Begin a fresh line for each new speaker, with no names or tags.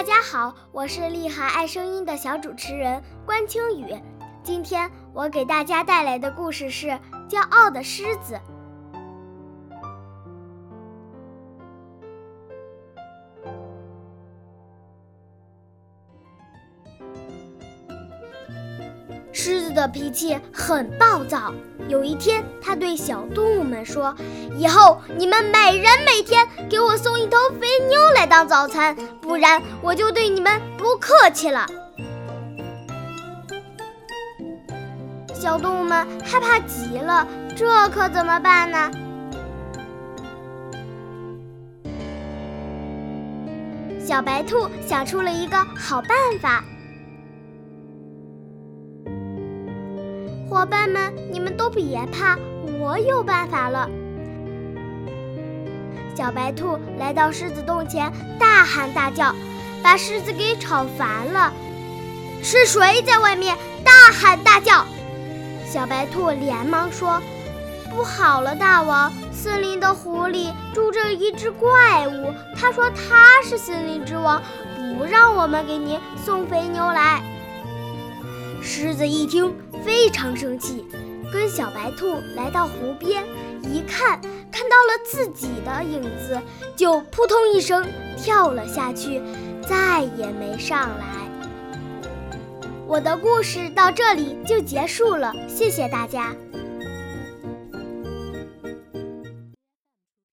大家好，我是厉害爱声音的小主持人关清雨。今天我给大家带来的故事是《骄傲的狮子》。狮子的脾气很暴躁。有一天，他对小动物们说：“以后你们每人每天给我送一头肥牛来当早餐，不然我就对你们不客气了。”小动物们害怕极了，这可怎么办呢？小白兔想出了一个好办法。伙伴们，你们都别怕，我有办法了。小白兔来到狮子洞前，大喊大叫，把狮子给吵烦了。是谁在外面大喊大叫？小白兔连忙说：“不好了，大王，森林的湖里住着一只怪物，他说他是森林之王，不让我们给您送肥牛来。”狮子一听。非常生气，跟小白兔来到湖边，一看看到了自己的影子，就扑通一声跳了下去，再也没上来。我的故事到这里就结束了，谢谢大家。